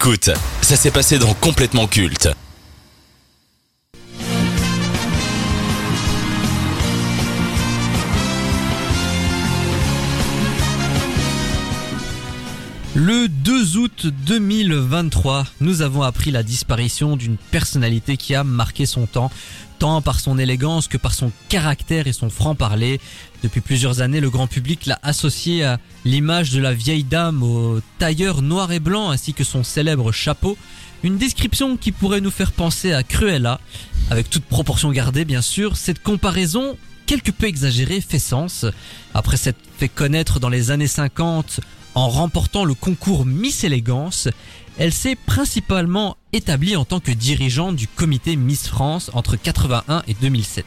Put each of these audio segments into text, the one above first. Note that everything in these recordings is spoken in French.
Écoute, ça s'est passé dans Complètement Culte. Le 2 août 2023, nous avons appris la disparition d'une personnalité qui a marqué son temps, tant par son élégance que par son caractère et son franc-parler. Depuis plusieurs années, le grand public l'a associé à l'image de la vieille dame au tailleur noir et blanc ainsi que son célèbre chapeau. Une description qui pourrait nous faire penser à Cruella, avec toute proportion gardée bien sûr. Cette comparaison, quelque peu exagérée, fait sens. Après s'être fait connaître dans les années 50 en remportant le concours Miss Élégance, elle s'est principalement établie en tant que dirigeante du comité Miss France entre 81 et 2007.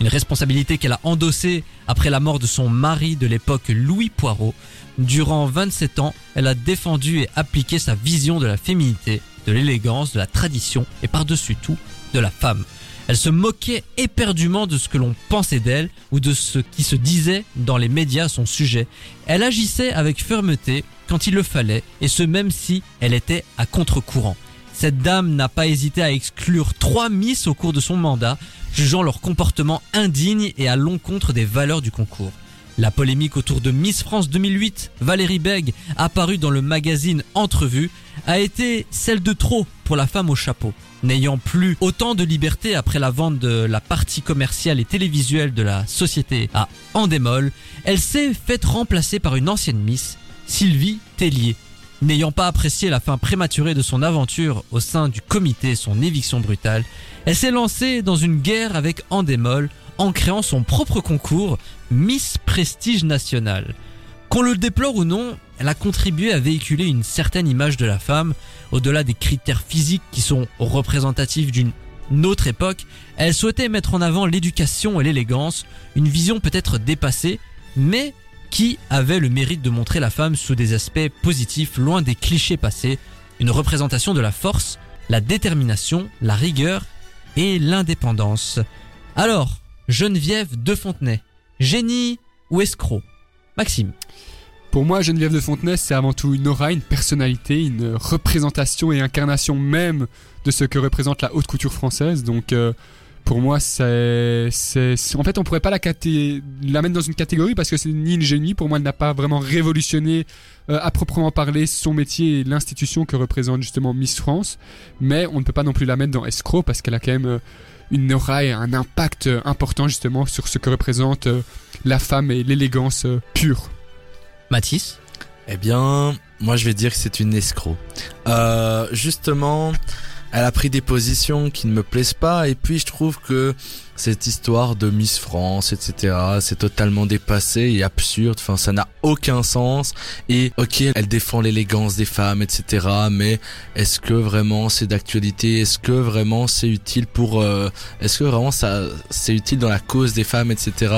Une responsabilité qu'elle a endossée après la mort de son mari de l'époque Louis Poirot. Durant 27 ans, elle a défendu et appliqué sa vision de la féminité, de l'élégance, de la tradition et par-dessus tout, de la femme. Elle se moquait éperdument de ce que l'on pensait d'elle ou de ce qui se disait dans les médias à son sujet. Elle agissait avec fermeté quand il le fallait, et ce même si elle était à contre-courant. Cette dame n'a pas hésité à exclure trois Miss au cours de son mandat, jugeant leur comportement indigne et à l'encontre des valeurs du concours. La polémique autour de Miss France 2008, Valérie Beg, apparue dans le magazine Entrevue, a été celle de trop pour la femme au chapeau. N'ayant plus autant de liberté après la vente de la partie commerciale et télévisuelle de la société à Endemol, elle s'est faite remplacer par une ancienne Miss, Sylvie Tellier. N'ayant pas apprécié la fin prématurée de son aventure au sein du comité son éviction brutale, elle s'est lancée dans une guerre avec Endemol en créant son propre concours Miss Prestige National. Qu'on le déplore ou non, elle a contribué à véhiculer une certaine image de la femme, au-delà des critères physiques qui sont représentatifs d'une autre époque, elle souhaitait mettre en avant l'éducation et l'élégance, une vision peut-être dépassée, mais qui avait le mérite de montrer la femme sous des aspects positifs loin des clichés passés, une représentation de la force, la détermination, la rigueur et l'indépendance. Alors, Geneviève de Fontenay, génie ou escroc? Maxime Pour moi, Geneviève de Fontenay, c'est avant tout une aura, une personnalité, une représentation et incarnation même de ce que représente la haute couture française. Donc, euh, pour moi, c'est, c'est, en fait, on pourrait pas la, caté- la mettre dans une catégorie parce que c'est ni une génie. Pour moi, elle n'a pas vraiment révolutionné euh, à proprement parler son métier et l'institution que représente justement Miss France. Mais on ne peut pas non plus la mettre dans escroc parce qu'elle a quand même euh, une aura et un impact euh, important justement sur ce que représente euh, la femme et l'élégance euh, pure. Mathis? Eh bien, moi je vais dire que c'est une escroc. Euh, justement, elle a pris des positions qui ne me plaisent pas et puis je trouve que cette histoire de Miss France, etc., c'est totalement dépassé et absurde. Enfin, ça n'a aucun sens. Et ok, elle défend l'élégance des femmes, etc. Mais est-ce que vraiment c'est d'actualité? Est-ce que vraiment c'est utile pour euh, Est-ce que vraiment ça c'est utile dans la cause des femmes, etc.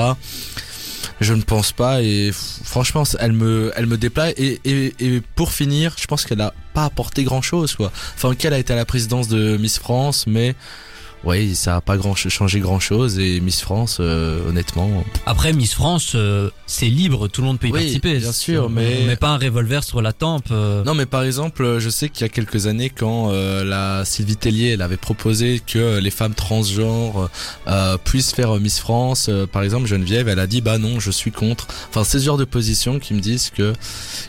Je ne pense pas et franchement elle me elle me déplaît et, et, et pour finir je pense qu'elle a pas apporté grand chose quoi. Enfin ok elle a été à la présidence de Miss France mais oui ça a pas grand changé grand chose et Miss France euh, honnêtement Après Miss France, euh, c'est libre, tout le monde peut y Oui, participer. bien sûr, On- mais- on met pas un revolver sur la tempe. euh. Non mais par exemple, je sais qu'il y a quelques années quand euh, la Sylvie Tellier elle avait proposé que les femmes transgenres euh, puissent faire Miss France, euh, par exemple Geneviève, elle a dit bah non, je suis contre. Enfin c'est ce genre de positions qui me disent que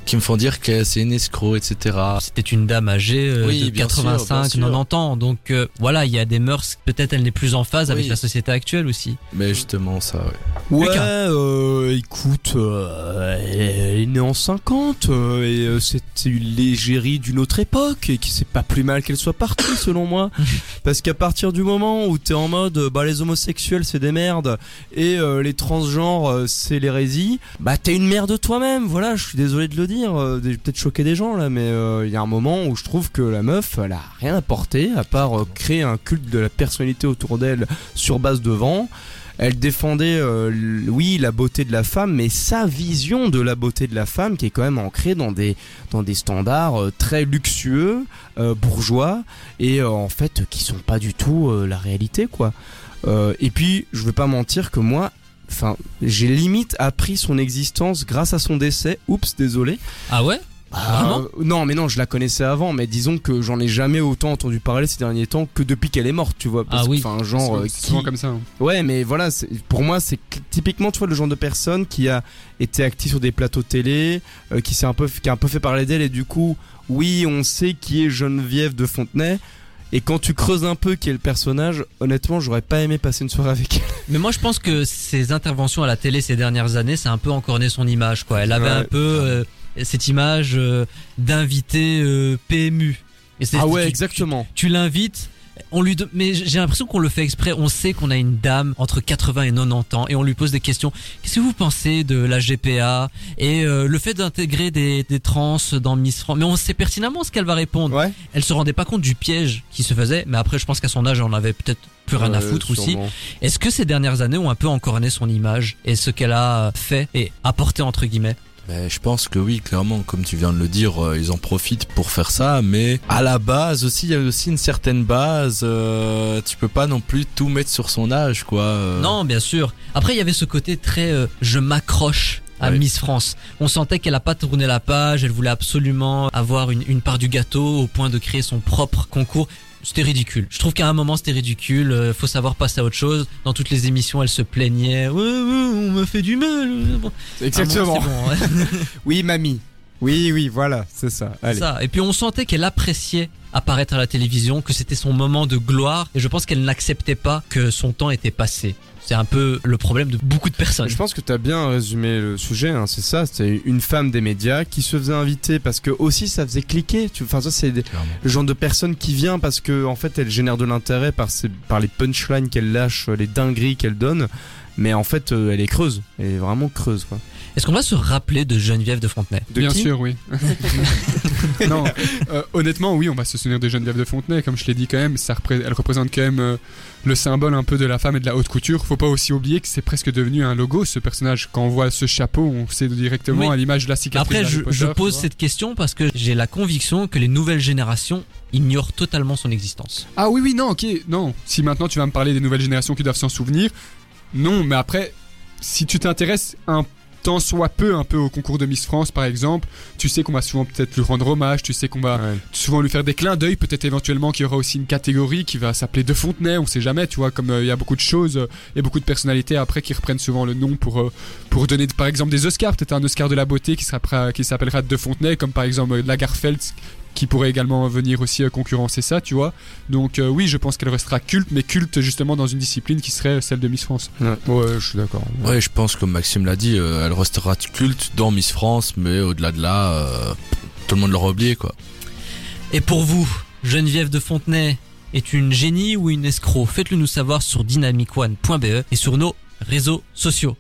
qui me font dire que c'est une escroc, etc. C'était une dame âgée euh, Oui, de bien sûr, 85, bien sûr. 90 ans. Donc euh, voilà, il y a des mœurs. Peut-être elle n'est plus en phase avec la société actuelle aussi. Mais justement ça. Ouais. Ouais, euh, écoute, euh, elle est née en 50 euh, et euh, c'était une légérie d'une autre époque et qui c'est pas plus mal qu'elle soit partie selon moi. Parce qu'à partir du moment où t'es en mode bah les homosexuels c'est des merdes et euh, les transgenres c'est l'hérésie, bah t'es une merde toi-même. Voilà, je suis désolé de le dire, euh, j'ai peut-être choqué des gens là, mais euh, il y a un moment où je trouve que la meuf elle a rien apporté à part euh, créer un culte de la autour d'elle sur base de vent. Elle défendait, euh, oui, la beauté de la femme, mais sa vision de la beauté de la femme, qui est quand même ancrée dans des dans des standards euh, très luxueux, euh, bourgeois, et en fait qui sont pas du tout la réalité, quoi. Et puis, je veux pas mentir que moi, enfin, j'ai limite appris son existence grâce à son décès. Oups, désolé. Ah ouais? Vraiment Euh, Non, mais non, je la connaissais avant, mais disons que j'en ai jamais autant entendu parler ces derniers temps que depuis qu'elle est morte, tu vois. Parce Ah oui. enfin, genre, euh, c'est qui- souvent comme ça. hein. Ouais, mais voilà, pour moi, c'est typiquement, tu vois, le genre de personne qui a été active sur des plateaux télé, euh, qui s'est un peu, qui a un peu fait parler d'elle, et du coup, oui, on sait qui est Geneviève de Fontenay. Et quand tu creuses un peu qui est le personnage, honnêtement, j'aurais pas aimé passer une soirée avec elle. Mais moi je pense que ses interventions à la télé ces dernières années, c'est un peu encorné son image quoi. Elle avait Ouais. un peu euh, cette image euh, d'invité euh, PMU. Et Ah ouais, tu- exactement. Tu, tu l'invites, on lui de- mais j'ai l'impression qu'on le fait exprès. On sait qu'on a une dame entre 80 et 90 ans et on lui pose des questions. Qu'est-ce que vous pensez de la GPA et euh, le fait d'intégrer des, des trans dans Miss France Mais on sait pertinemment ce qu'elle va répondre. Ouais. Elle se rendait pas compte du piège qui se faisait, mais après je pense qu'à son âge on avait peut-être plus rien à foutre aussi. Est-ce que ces dernières années ont un peu encorné son image et ce qu'elle a fait et apporté entre guillemets? Mais je pense que oui, clairement, comme tu viens de le dire, euh, ils en profitent pour faire ça. Mais à la base aussi, il y a aussi une certaine base. euh, tu peux pas non plus tout mettre sur son âge, quoi. euh. Non, bien sûr. Après, il y avait ce côté très euh, je m'accroche à. Miss France. On sentait qu'elle a pas tourné la page, elle voulait absolument avoir une, une part du gâteau au point de créer son propre concours. C'était ridicule. Je trouve qu'à un moment c'était ridicule. euh, faut savoir passer à autre chose. Dans toutes les émissions, elle se plaignait. Ouais, ouais, on me fait du mal. Bon, Exactement. moment, bon, ouais. Oui, mamie. Oui, oui, voilà, c'est ça. Allez. Ça. Et puis on sentait qu'elle appréciait apparaître à la télévision, que c'était son moment de gloire. Et je pense qu'elle n'acceptait pas que son temps était passé. C'est un peu le problème de beaucoup de personnes. Je pense que tu as bien résumé le sujet, hein, c'est ça, c'est une femme des médias qui se faisait inviter parce que aussi ça faisait cliquer, tu enfin ça c'est des- le genre de personne qui vient parce que en fait elle génère de l'intérêt par ses, par les punchlines qu'elle lâche, les dingueries qu'elle donne, mais en fait euh, elle est creuse, elle est vraiment creuse quoi. Est-ce qu'on va se rappeler de Geneviève de Fontenay De Bien qui sûr, oui. non, euh, honnêtement, oui, on va se souvenir de Geneviève de Fontenay, comme je l'ai dit quand même, ça repré- elle représente quand même euh, le symbole un peu de la femme et de la haute couture. Faut pas aussi oublier que c'est presque devenu un logo, ce personnage. Quand on voit ce chapeau, on sait directement Oui. À l'image de la cicatrice. Après, je, Potter, je pose cette question parce que j'ai la conviction que les nouvelles générations ignorent totalement son existence. Ah oui, oui, non, ok, non. Si maintenant tu vas me parler des nouvelles générations qui doivent s'en souvenir, non, mais après, si tu t'intéresses un tant soit peu un peu au concours de Miss France par exemple, tu sais qu'on va souvent peut-être lui rendre hommage, tu sais qu'on va Ouais. souvent lui faire des clins d'œil, peut-être éventuellement qu'il y aura aussi une catégorie qui va s'appeler De Fontenay, on sait jamais, tu vois, comme euh, il y a beaucoup de choses, euh, il y a beaucoup de personnalités après qui reprennent souvent le nom pour euh, pour donner par exemple des Oscars, peut-être un Oscar de la beauté qui sera qui s'appellera De Fontenay, comme par exemple Lagerfeld qui pourrait également venir aussi euh, concurrencer ça, tu vois. Donc euh, oui, je pense qu'elle restera culte, mais culte justement dans une discipline qui serait celle de Miss France. Ouais, ouais, je suis d'accord. Ouais, je pense, comme Maxime l'a dit, euh, elle restera culte dans Miss France, mais au-delà de là, euh, tout le monde l'aura oublié, quoi. Et pour vous, Geneviève de Fontenay est une génie ou une escroc? Faites-le nous savoir sur dynamicone.be et sur nos réseaux sociaux.